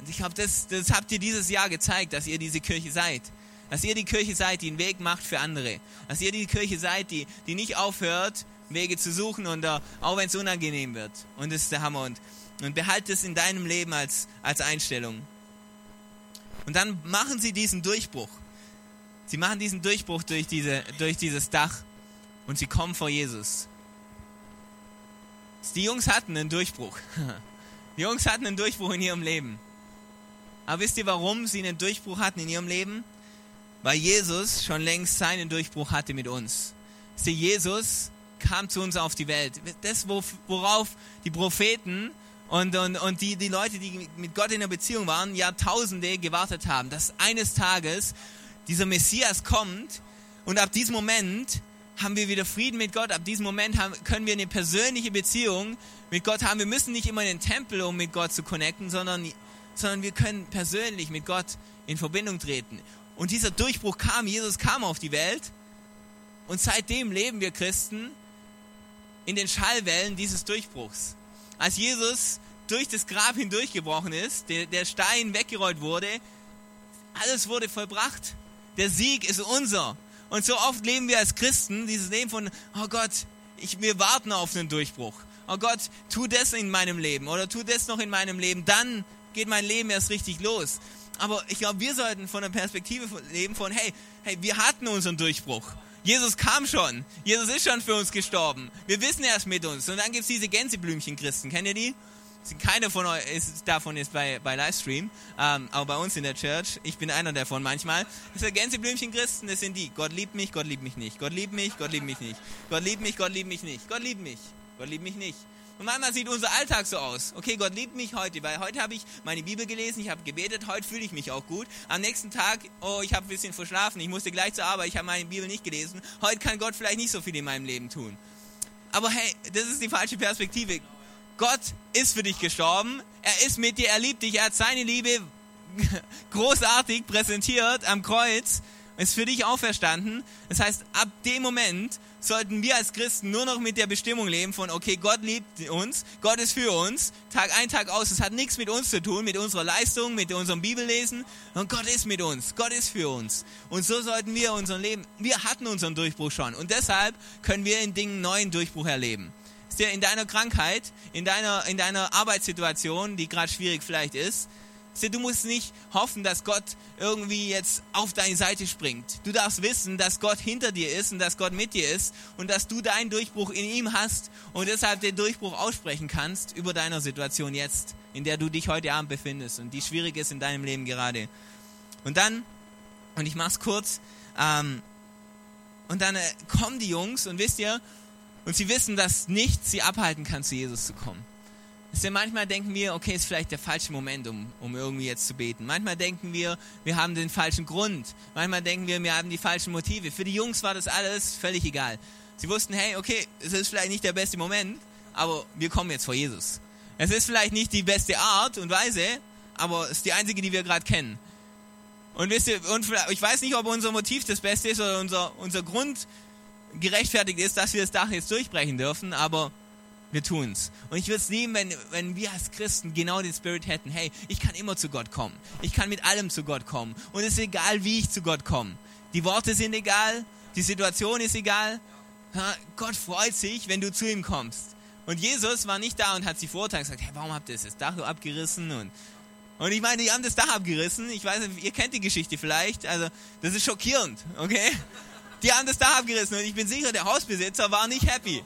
Und ich glaube, das, das habt ihr dieses Jahr gezeigt, dass ihr diese Kirche seid. Dass ihr die Kirche seid, die einen Weg macht für andere. Dass ihr die Kirche seid, die, die nicht aufhört, Wege zu suchen und uh, auch wenn es unangenehm wird. Und das ist der Hammer. Und, und behalte es in deinem Leben als, als Einstellung. Und dann machen sie diesen Durchbruch. Sie machen diesen Durchbruch durch, diese, durch dieses Dach und sie kommen vor Jesus. Die Jungs hatten einen Durchbruch. Die Jungs hatten einen Durchbruch in ihrem Leben. Aber wisst ihr, warum sie einen Durchbruch hatten in ihrem Leben? Weil Jesus schon längst seinen Durchbruch hatte mit uns. Sie, Jesus kam zu uns auf die Welt. Das, worauf die Propheten und, und, und die, die Leute, die mit Gott in der Beziehung waren, Jahrtausende gewartet haben, dass eines Tages dieser Messias kommt und ab diesem Moment haben wir wieder Frieden mit Gott. Ab diesem Moment haben, können wir eine persönliche Beziehung mit Gott haben. Wir müssen nicht immer in den Tempel, um mit Gott zu connecten, sondern, sondern wir können persönlich mit Gott in Verbindung treten. Und dieser Durchbruch kam, Jesus kam auf die Welt und seitdem leben wir Christen in den Schallwellen dieses Durchbruchs. Als Jesus durch das Grab hindurchgebrochen ist, der, der Stein weggerollt wurde, alles wurde vollbracht. Der Sieg ist unser. Und so oft leben wir als Christen dieses Leben von, oh Gott, ich, wir warten auf einen Durchbruch. Oh Gott, tu das in meinem Leben oder tu das noch in meinem Leben. Dann geht mein Leben erst richtig los. Aber ich glaube, wir sollten von der Perspektive leben von, hey, hey, wir hatten unseren Durchbruch. Jesus kam schon. Jesus ist schon für uns gestorben. Wir wissen, er ist mit uns. Und dann gibt es diese Gänseblümchen-Christen. Kennt ihr die? Keiner von euch ist, davon ist bei, bei Livestream, ähm, aber bei uns in der Church, ich bin einer davon manchmal. Das sind Gänseblümchen-Christen, das sind die. Gott liebt mich, Gott liebt mich nicht. Gott liebt mich, Gott liebt mich nicht. Gott liebt mich, Gott liebt mich nicht. Gott liebt mich, Gott liebt mich nicht. Und manchmal sieht unser Alltag so aus. Okay, Gott liebt mich heute, weil heute habe ich meine Bibel gelesen, ich habe gebetet, heute fühle ich mich auch gut. Am nächsten Tag, oh, ich habe ein bisschen verschlafen, ich musste gleich zur Arbeit, ich habe meine Bibel nicht gelesen. Heute kann Gott vielleicht nicht so viel in meinem Leben tun. Aber hey, das ist die falsche Perspektive. Gott ist für dich gestorben, er ist mit dir, er liebt dich, er hat seine Liebe großartig präsentiert am Kreuz, ist für dich auferstanden. Das heißt, ab dem Moment sollten wir als Christen nur noch mit der Bestimmung leben von, okay, Gott liebt uns, Gott ist für uns, Tag ein, Tag aus. Es hat nichts mit uns zu tun, mit unserer Leistung, mit unserem Bibellesen. Und Gott ist mit uns, Gott ist für uns. Und so sollten wir unser Leben, wir hatten unseren Durchbruch schon. Und deshalb können wir in Dingen neuen Durchbruch erleben in deiner Krankheit, in deiner, in deiner Arbeitssituation, die gerade schwierig vielleicht ist, du musst nicht hoffen, dass Gott irgendwie jetzt auf deine Seite springt. Du darfst wissen, dass Gott hinter dir ist und dass Gott mit dir ist und dass du deinen Durchbruch in ihm hast und deshalb den Durchbruch aussprechen kannst über deiner Situation jetzt, in der du dich heute Abend befindest und die schwierig ist in deinem Leben gerade. Und dann, und ich mach's kurz, ähm, und dann äh, kommen die Jungs und wisst ihr, und sie wissen, dass nichts sie abhalten kann, zu Jesus zu kommen. Denn manchmal denken wir, okay, ist vielleicht der falsche Moment, um, um irgendwie jetzt zu beten. Manchmal denken wir, wir haben den falschen Grund. Manchmal denken wir, wir haben die falschen Motive. Für die Jungs war das alles völlig egal. Sie wussten, hey, okay, es ist vielleicht nicht der beste Moment, aber wir kommen jetzt vor Jesus. Es ist vielleicht nicht die beste Art und Weise, aber es ist die einzige, die wir gerade kennen. Und wisst ihr, und ich weiß nicht, ob unser Motiv das Beste ist oder unser, unser Grund gerechtfertigt ist, dass wir das Dach jetzt durchbrechen dürfen, aber wir tun's. Und ich würde es lieben, wenn, wenn wir als Christen genau den Spirit hätten, hey, ich kann immer zu Gott kommen. Ich kann mit allem zu Gott kommen. Und es ist egal, wie ich zu Gott komme. Die Worte sind egal, die Situation ist egal. Gott freut sich, wenn du zu ihm kommst. Und Jesus war nicht da und hat sie und gesagt, hey, warum habt ihr das Dach abgerissen? Und, und ich meine, die haben das Dach abgerissen. Ich weiß ihr kennt die Geschichte vielleicht. Also, das ist schockierend, okay? Die haben das Dach abgerissen und ich bin sicher, der Hausbesitzer war nicht happy.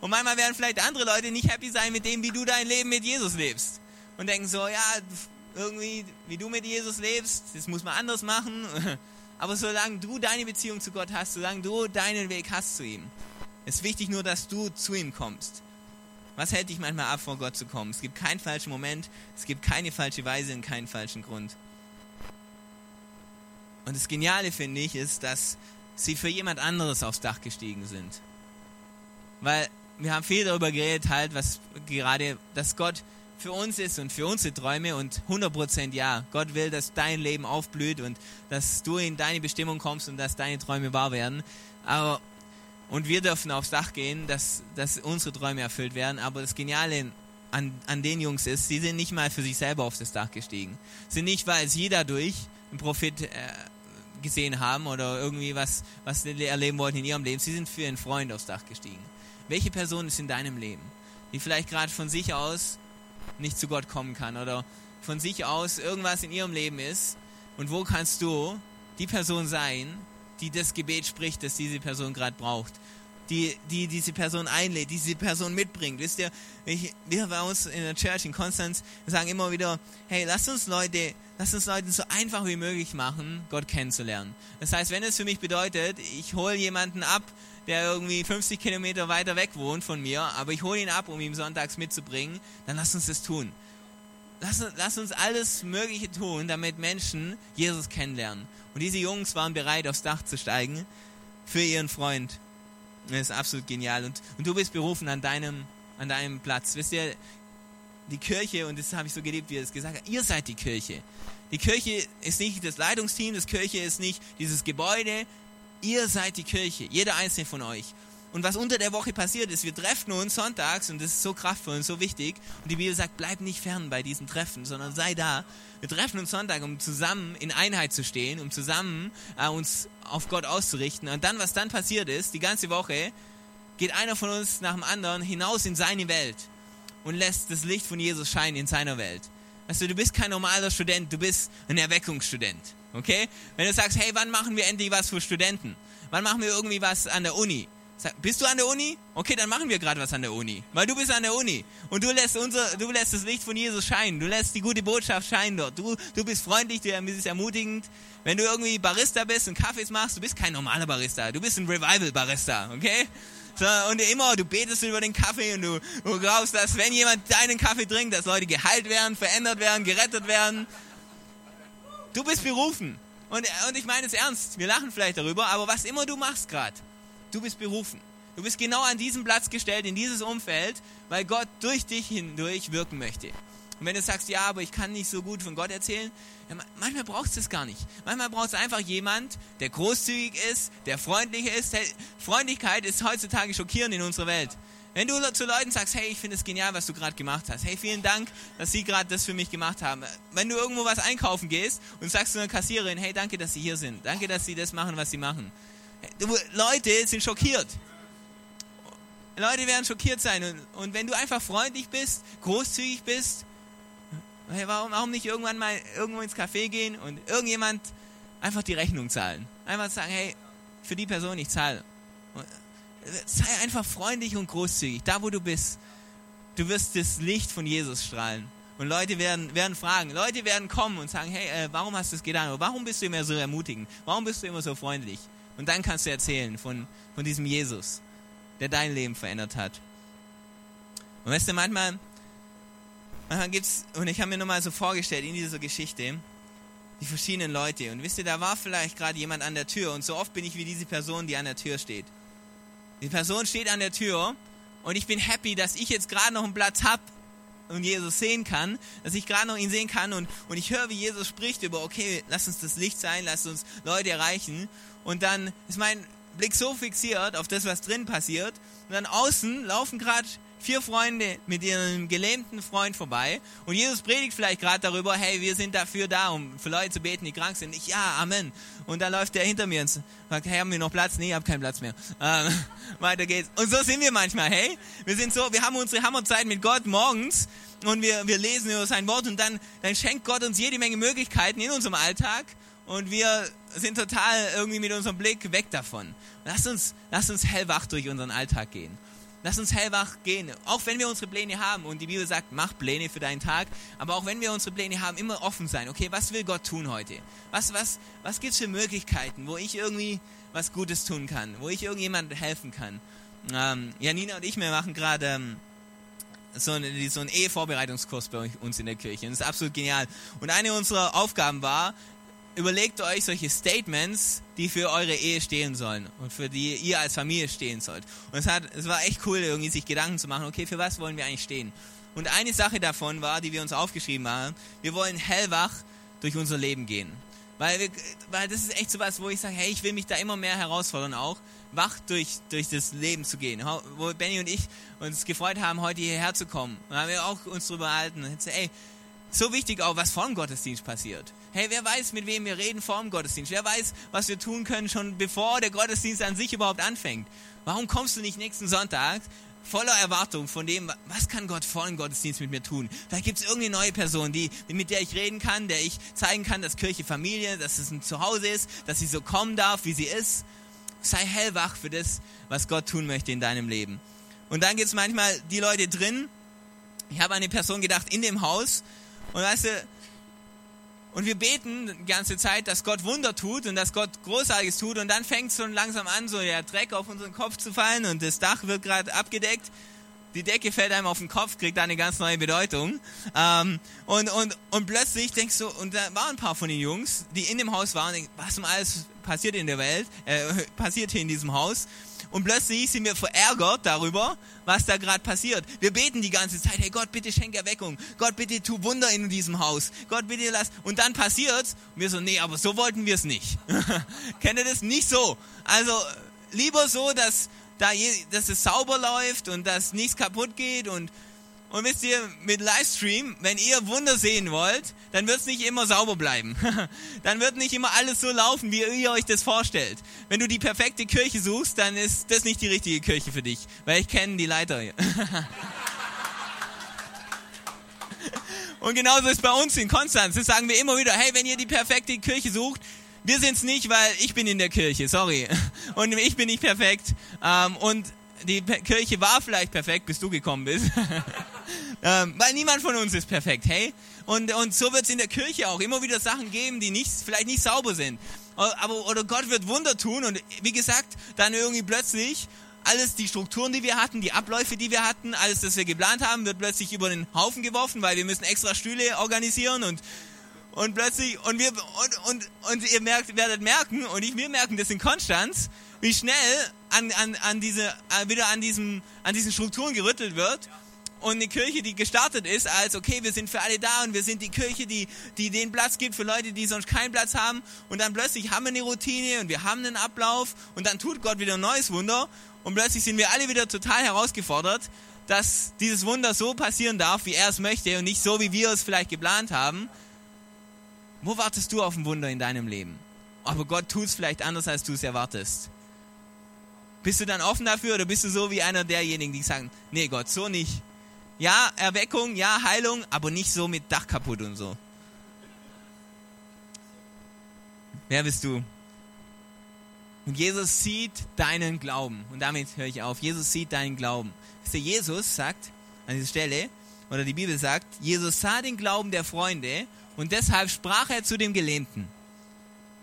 Und manchmal werden vielleicht andere Leute nicht happy sein mit dem, wie du dein Leben mit Jesus lebst. Und denken so, ja, irgendwie, wie du mit Jesus lebst, das muss man anders machen. Aber solange du deine Beziehung zu Gott hast, solange du deinen Weg hast zu ihm, ist wichtig nur, dass du zu ihm kommst. Was hält dich manchmal ab, vor Gott zu kommen? Es gibt keinen falschen Moment, es gibt keine falsche Weise und keinen falschen Grund. Und das Geniale, finde ich, ist, dass sie für jemand anderes aufs Dach gestiegen sind. Weil wir haben viel darüber geredet, halt, was gerade, dass Gott für uns ist und für unsere Träume und 100% ja. Gott will, dass dein Leben aufblüht und dass du in deine Bestimmung kommst und dass deine Träume wahr werden. Aber, und wir dürfen aufs Dach gehen, dass, dass unsere Träume erfüllt werden. Aber das Geniale an, an den Jungs ist, sie sind nicht mal für sich selber auf das Dach gestiegen. Sind nicht, weil sie dadurch ein Prophet äh, gesehen haben oder irgendwie was, was erleben wollten in ihrem Leben. Sie sind für ihren Freund aufs Dach gestiegen. Welche Person ist in deinem Leben, die vielleicht gerade von sich aus nicht zu Gott kommen kann oder von sich aus irgendwas in ihrem Leben ist? Und wo kannst du die Person sein, die das Gebet spricht, das diese Person gerade braucht? Die, die diese Person einlädt, die diese Person mitbringt. Wisst ihr, ich, wir bei uns in der Church in Konstanz sagen immer wieder, hey, lasst uns Leute, lasst uns Leuten so einfach wie möglich machen, Gott kennenzulernen. Das heißt, wenn es für mich bedeutet, ich hole jemanden ab, der irgendwie 50 Kilometer weiter weg wohnt von mir, aber ich hole ihn ab, um ihn sonntags mitzubringen, dann lasst uns das tun. Lass, lass uns alles Mögliche tun, damit Menschen Jesus kennenlernen. Und diese Jungs waren bereit, aufs Dach zu steigen für ihren Freund. Das ist absolut genial. Und, und du bist berufen an deinem, an deinem Platz. Wisst ihr, die Kirche, und das habe ich so geliebt, wie er es gesagt hat, ihr seid die Kirche. Die Kirche ist nicht das Leitungsteam, das Kirche ist nicht dieses Gebäude. Ihr seid die Kirche, jeder einzelne von euch. Und was unter der Woche passiert ist, wir treffen uns sonntags und das ist so kraftvoll und so wichtig. Und die Bibel sagt, bleib nicht fern bei diesen Treffen, sondern sei da. Wir treffen uns Sonntag, um zusammen in Einheit zu stehen, um zusammen äh, uns auf Gott auszurichten. Und dann, was dann passiert ist, die ganze Woche, geht einer von uns nach dem anderen hinaus in seine Welt und lässt das Licht von Jesus scheinen in seiner Welt. Weißt du, du bist kein normaler Student, du bist ein Erweckungsstudent. Okay? Wenn du sagst, hey, wann machen wir endlich was für Studenten? Wann machen wir irgendwie was an der Uni? Bist du an der Uni? Okay, dann machen wir gerade was an der Uni. Weil du bist an der Uni. Und du lässt unser, du lässt das Licht von Jesus scheinen. Du lässt die gute Botschaft scheinen dort. Du, du bist freundlich, du bist ermutigend. Wenn du irgendwie Barista bist und Kaffees machst, du bist kein normaler Barista. Du bist ein Revival-Barista, okay? So, und immer, du betest über den Kaffee und du, du glaubst, dass wenn jemand deinen Kaffee trinkt, dass Leute geheilt werden, verändert werden, gerettet werden. Du bist berufen. Und, und ich meine es ernst. Wir lachen vielleicht darüber, aber was immer du machst gerade, Du bist berufen. Du bist genau an diesen Platz gestellt, in dieses Umfeld, weil Gott durch dich hindurch wirken möchte. Und wenn du sagst, ja, aber ich kann nicht so gut von Gott erzählen, ja, manchmal brauchst du es gar nicht. Manchmal brauchst du einfach jemand, der großzügig ist, der freundlich ist. Freundlichkeit ist heutzutage schockierend in unserer Welt. Wenn du zu Leuten sagst, hey, ich finde es genial, was du gerade gemacht hast. Hey, vielen Dank, dass sie gerade das für mich gemacht haben. Wenn du irgendwo was einkaufen gehst und sagst zu einer Kassiererin, hey, danke, dass sie hier sind. Danke, dass sie das machen, was sie machen. Leute sind schockiert. Leute werden schockiert sein. Und, und wenn du einfach freundlich bist, großzügig bist, warum, warum nicht irgendwann mal irgendwo ins Café gehen und irgendjemand einfach die Rechnung zahlen? Einfach sagen, hey, für die Person ich zahle. Sei einfach freundlich und großzügig, da wo du bist. Du wirst das Licht von Jesus strahlen. Und Leute werden, werden fragen, Leute werden kommen und sagen, hey, äh, warum hast du das getan? warum bist du immer so ermutigend? Warum bist du immer so freundlich? Und dann kannst du erzählen von, von diesem Jesus, der dein Leben verändert hat. Und weißt du, manchmal, manchmal gibt's, und ich habe mir nochmal so vorgestellt in dieser Geschichte, die verschiedenen Leute. Und wisst ihr, da war vielleicht gerade jemand an der Tür und so oft bin ich wie diese Person, die an der Tür steht. Die Person steht an der Tür und ich bin happy, dass ich jetzt gerade noch einen Platz habe und Jesus sehen kann, dass ich gerade noch ihn sehen kann und, und ich höre, wie Jesus spricht über, okay, lass uns das Licht sein, lass uns Leute erreichen und dann ist mein Blick so fixiert auf das, was drin passiert. Und dann außen laufen gerade vier Freunde mit ihrem gelähmten Freund vorbei. Und Jesus predigt vielleicht gerade darüber, hey, wir sind dafür da, um für Leute zu beten, die krank sind. Ich, ja, Amen. Und dann läuft der hinter mir und sagt, hey, haben wir noch Platz? Nee, ich habe keinen Platz mehr. Ähm, weiter geht's. Und so sind wir manchmal, hey. Wir sind so, wir haben unsere Hammerzeit mit Gott morgens und wir, wir lesen über sein Wort und dann, dann schenkt Gott uns jede Menge Möglichkeiten in unserem Alltag und wir sind total irgendwie mit unserem Blick weg davon. Lass uns, lass uns hellwach durch unseren Alltag gehen. Lass uns hellwach gehen, auch wenn wir unsere Pläne haben. Und die Bibel sagt, mach Pläne für deinen Tag. Aber auch wenn wir unsere Pläne haben, immer offen sein. Okay, was will Gott tun heute? Was, was, was gibt's für Möglichkeiten, wo ich irgendwie was Gutes tun kann, wo ich irgendjemandem helfen kann? Ähm, Janina und ich, wir machen gerade ähm, so, ein, so einen Ehevorbereitungskurs bei uns in der Kirche. Und das ist absolut genial. Und eine unserer Aufgaben war, überlegt euch solche Statements, die für eure Ehe stehen sollen und für die ihr als Familie stehen sollt. Und es, hat, es war echt cool, irgendwie sich Gedanken zu machen, okay, für was wollen wir eigentlich stehen? Und eine Sache davon war, die wir uns aufgeschrieben haben, wir wollen hellwach durch unser Leben gehen. Weil, wir, weil das ist echt so was, wo ich sage, hey, ich will mich da immer mehr herausfordern, auch wach durch, durch das Leben zu gehen. Wo Benny und ich uns gefreut haben, heute hierher zu kommen. Und haben wir auch uns darüber erhalten. Und ey, so wichtig auch, was vor dem Gottesdienst passiert. Hey, wer weiß, mit wem wir reden vor dem Gottesdienst? Wer weiß, was wir tun können, schon bevor der Gottesdienst an sich überhaupt anfängt? Warum kommst du nicht nächsten Sonntag voller Erwartung von dem, was kann Gott vor dem Gottesdienst mit mir tun? Vielleicht gibt es irgendeine neue Person, die, mit der ich reden kann, der ich zeigen kann, dass Kirche Familie, dass es ein Zuhause ist, dass sie so kommen darf, wie sie ist. Sei hellwach für das, was Gott tun möchte in deinem Leben. Und dann gibt es manchmal die Leute drin. Ich habe an eine Person gedacht in dem Haus. Und weißt du, und wir beten die ganze Zeit, dass Gott Wunder tut und dass Gott Großartiges tut. Und dann fängt es schon langsam an, so der Dreck auf unseren Kopf zu fallen und das Dach wird gerade abgedeckt. Die Decke fällt einem auf den Kopf, kriegt da eine ganz neue Bedeutung. Ähm, und, und, und plötzlich denkst du, und da waren ein paar von den Jungs, die in dem Haus waren, was um alles passiert in der Welt, äh, passiert hier in diesem Haus. Und plötzlich sind wir verärgert darüber, was da gerade passiert. Wir beten die ganze Zeit, hey Gott, bitte schenk Erweckung. Gott, bitte tu Wunder in diesem Haus. Gott, bitte lass. Und dann passiert's. Und wir so, nee, aber so wollten wir es nicht. Kennt ihr das? Nicht so. Also lieber so, dass, da dass es sauber läuft und dass nichts kaputt geht und und wisst ihr, mit Livestream, wenn ihr Wunder sehen wollt, dann wird es nicht immer sauber bleiben. dann wird nicht immer alles so laufen, wie ihr euch das vorstellt. Wenn du die perfekte Kirche suchst, dann ist das nicht die richtige Kirche für dich, weil ich kenne die Leiter. Und genauso ist bei uns in Konstanz. Das sagen wir immer wieder, hey, wenn ihr die perfekte Kirche sucht, wir sind es nicht, weil ich bin in der Kirche, sorry. Und ich bin nicht perfekt. Ähm, und die Kirche war vielleicht perfekt, bis du gekommen bist. Ähm, weil niemand von uns ist perfekt, hey? Und, und so wird es in der Kirche auch immer wieder Sachen geben, die nicht, vielleicht nicht sauber sind. Aber, oder Gott wird Wunder tun und wie gesagt, dann irgendwie plötzlich alles die Strukturen, die wir hatten, die Abläufe, die wir hatten, alles, das wir geplant haben, wird plötzlich über den Haufen geworfen, weil wir müssen extra Stühle organisieren und und plötzlich und wir und und und ihr merkt werdet merken und ich wir merken das in Konstanz wie schnell an, an, an diese, äh, wieder an, diesem, an diesen Strukturen gerüttelt wird. Und eine Kirche, die gestartet ist, als okay, wir sind für alle da und wir sind die Kirche, die, die den Platz gibt für Leute, die sonst keinen Platz haben. Und dann plötzlich haben wir eine Routine und wir haben einen Ablauf und dann tut Gott wieder ein neues Wunder. Und plötzlich sind wir alle wieder total herausgefordert, dass dieses Wunder so passieren darf, wie er es möchte und nicht so, wie wir es vielleicht geplant haben. Wo wartest du auf ein Wunder in deinem Leben? Aber Gott tut es vielleicht anders, als du es erwartest. Bist du dann offen dafür oder bist du so wie einer derjenigen, die sagen, nee Gott, so nicht. Ja, Erweckung, ja, Heilung, aber nicht so mit Dach kaputt und so. Wer bist du? Und Jesus sieht deinen Glauben. Und damit höre ich auf. Jesus sieht deinen Glauben. Wisst ihr, Jesus sagt an dieser Stelle, oder die Bibel sagt, Jesus sah den Glauben der Freunde und deshalb sprach er zu dem Gelähmten.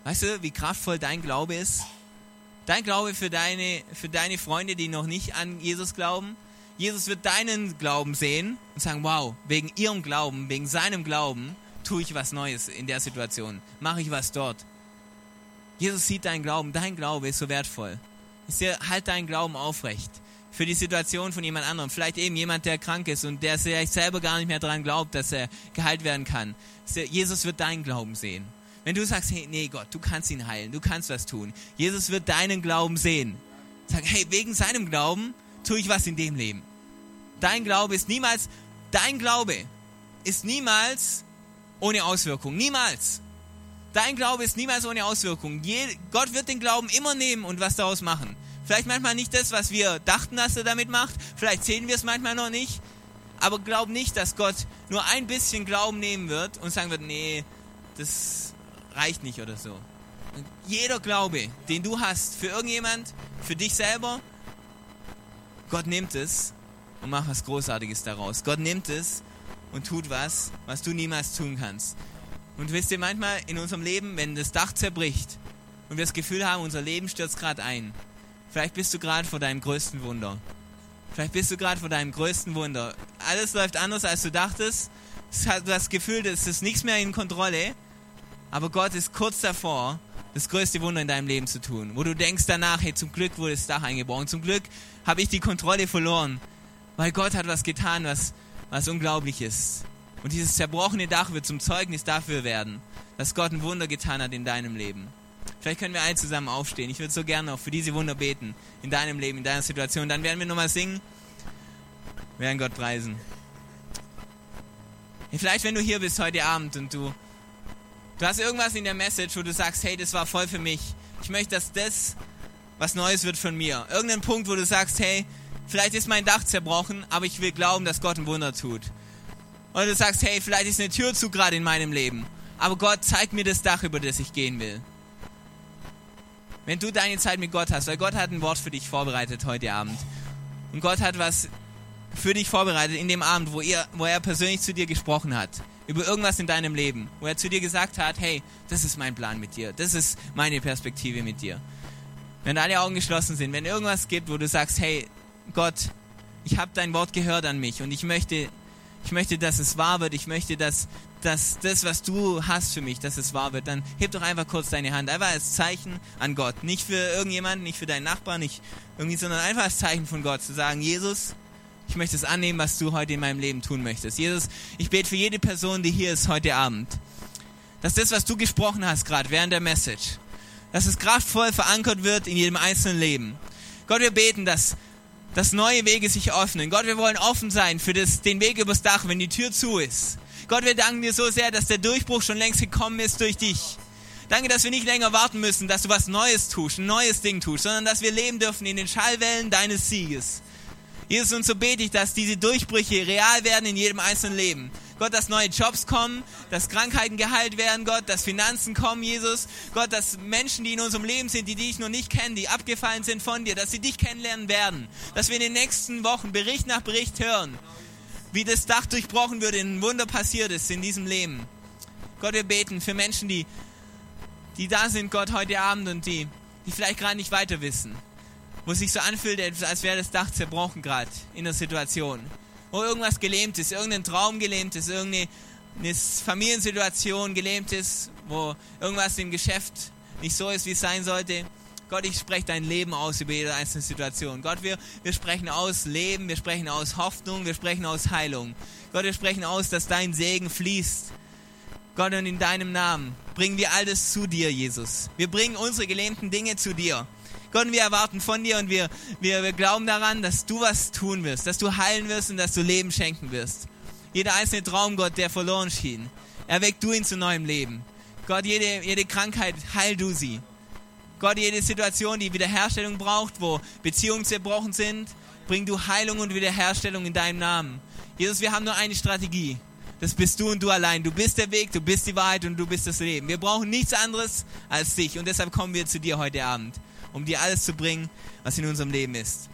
Weißt du, wie kraftvoll dein Glaube ist? Dein Glaube für deine, für deine Freunde, die noch nicht an Jesus glauben. Jesus wird deinen Glauben sehen und sagen, wow, wegen ihrem Glauben, wegen seinem Glauben tue ich was Neues in der Situation. Mache ich was dort. Jesus sieht deinen Glauben. Dein Glaube ist so wertvoll. Ist dir, halt deinen Glauben aufrecht. Für die Situation von jemand anderem. Vielleicht eben jemand, der krank ist und der vielleicht selber gar nicht mehr daran glaubt, dass er geheilt werden kann. Jesus wird deinen Glauben sehen. Wenn du sagst, hey, nee, Gott, du kannst ihn heilen, du kannst was tun. Jesus wird deinen Glauben sehen. Sag, hey, wegen seinem Glauben tue ich was in dem Leben. Dein Glaube ist niemals, dein Glaube ist niemals ohne Auswirkung. Niemals. Dein Glaube ist niemals ohne Auswirkung. Gott wird den Glauben immer nehmen und was daraus machen. Vielleicht manchmal nicht das, was wir dachten, dass er damit macht. Vielleicht sehen wir es manchmal noch nicht. Aber glaub nicht, dass Gott nur ein bisschen Glauben nehmen wird und sagen wird, nee, das reicht nicht oder so. Und jeder Glaube, den du hast für irgendjemand, für dich selber, Gott nimmt es und macht was Großartiges daraus. Gott nimmt es und tut was, was du niemals tun kannst. Und wisst ihr, manchmal in unserem Leben, wenn das Dach zerbricht und wir das Gefühl haben, unser Leben stürzt gerade ein, vielleicht bist du gerade vor deinem größten Wunder. Vielleicht bist du gerade vor deinem größten Wunder. Alles läuft anders, als du dachtest. Du hast das Gefühl, es ist nichts mehr in Kontrolle. Aber Gott ist kurz davor, das größte Wunder in deinem Leben zu tun. Wo du denkst danach, hey, zum Glück wurde das Dach eingebrochen. Zum Glück habe ich die Kontrolle verloren. Weil Gott hat was getan, was, was unglaublich ist. Und dieses zerbrochene Dach wird zum Zeugnis dafür werden, dass Gott ein Wunder getan hat in deinem Leben. Vielleicht können wir alle zusammen aufstehen. Ich würde so gerne auch für diese Wunder beten. In deinem Leben, in deiner Situation. Dann werden wir nochmal singen. Werden Gott preisen. Vielleicht, wenn du hier bist heute Abend und du, du hast irgendwas in der Message, wo du sagst, hey, das war voll für mich. Ich möchte, dass das was Neues wird von mir. Irgendein Punkt, wo du sagst, hey, vielleicht ist mein Dach zerbrochen, aber ich will glauben, dass Gott ein Wunder tut. Oder du sagst, hey, vielleicht ist eine Tür zu gerade in meinem Leben, aber Gott zeigt mir das Dach, über das ich gehen will. Wenn du deine Zeit mit Gott hast, weil Gott hat ein Wort für dich vorbereitet heute Abend. Und Gott hat was für dich vorbereitet in dem Abend, wo, ihr, wo er persönlich zu dir gesprochen hat. Über irgendwas in deinem Leben. Wo er zu dir gesagt hat, hey, das ist mein Plan mit dir. Das ist meine Perspektive mit dir. Wenn deine Augen geschlossen sind, wenn irgendwas gibt, wo du sagst, hey, Gott, ich habe dein Wort gehört an mich und ich möchte, ich möchte, dass es wahr wird. Ich möchte, dass, dass das, was du hast für mich, dass es wahr wird. Dann heb doch einfach kurz deine Hand. Einfach als Zeichen an Gott. Nicht für irgendjemanden, nicht für deinen Nachbarn, nicht irgendwie, sondern einfach als Zeichen von Gott. Zu sagen, Jesus, ich möchte es annehmen, was du heute in meinem Leben tun möchtest. Jesus, ich bete für jede Person, die hier ist heute Abend, dass das, was du gesprochen hast gerade während der Message, dass es kraftvoll verankert wird in jedem einzelnen Leben. Gott, wir beten, dass, dass neue Wege sich öffnen. Gott, wir wollen offen sein für das, den Weg übers Dach, wenn die Tür zu ist. Gott, wir danken dir so sehr, dass der Durchbruch schon längst gekommen ist durch dich. Danke, dass wir nicht länger warten müssen, dass du was Neues tust, ein neues Ding tust, sondern dass wir leben dürfen in den Schallwellen deines Sieges. Jesus, und so bete ich, dass diese Durchbrüche real werden in jedem einzelnen Leben. Gott, dass neue Jobs kommen, dass Krankheiten geheilt werden, Gott, dass Finanzen kommen, Jesus. Gott, dass Menschen, die in unserem Leben sind, die dich noch nicht kennen, die abgefallen sind von dir, dass sie dich kennenlernen werden. Dass wir in den nächsten Wochen Bericht nach Bericht hören, wie das Dach durchbrochen wird, ein Wunder passiert ist in diesem Leben. Gott, wir beten für Menschen, die, die da sind, Gott, heute Abend und die, die vielleicht gerade nicht weiter wissen wo es sich so anfühlt, als wäre das Dach zerbrochen gerade in der Situation. Wo irgendwas gelähmt ist, irgendein Traum gelähmt ist, irgendeine Familiensituation gelähmt ist, wo irgendwas im Geschäft nicht so ist, wie es sein sollte. Gott, ich spreche dein Leben aus über jede einzelne Situation. Gott, wir, wir sprechen aus Leben, wir sprechen aus Hoffnung, wir sprechen aus Heilung. Gott, wir sprechen aus, dass dein Segen fließt. Gott, und in deinem Namen bringen wir alles zu dir, Jesus. Wir bringen unsere gelähmten Dinge zu dir. Gott, wir erwarten von dir und wir, wir, wir glauben daran, dass du was tun wirst, dass du heilen wirst und dass du Leben schenken wirst. Jeder einzelne Traum, Gott, der verloren schien, erweck du ihn zu neuem Leben. Gott, jede, jede Krankheit, heil du sie. Gott, jede Situation, die Wiederherstellung braucht, wo Beziehungen zerbrochen sind, bring du Heilung und Wiederherstellung in deinem Namen. Jesus, wir haben nur eine Strategie. Das bist du und du allein. Du bist der Weg, du bist die Wahrheit und du bist das Leben. Wir brauchen nichts anderes als dich und deshalb kommen wir zu dir heute Abend um dir alles zu bringen, was in unserem Leben ist.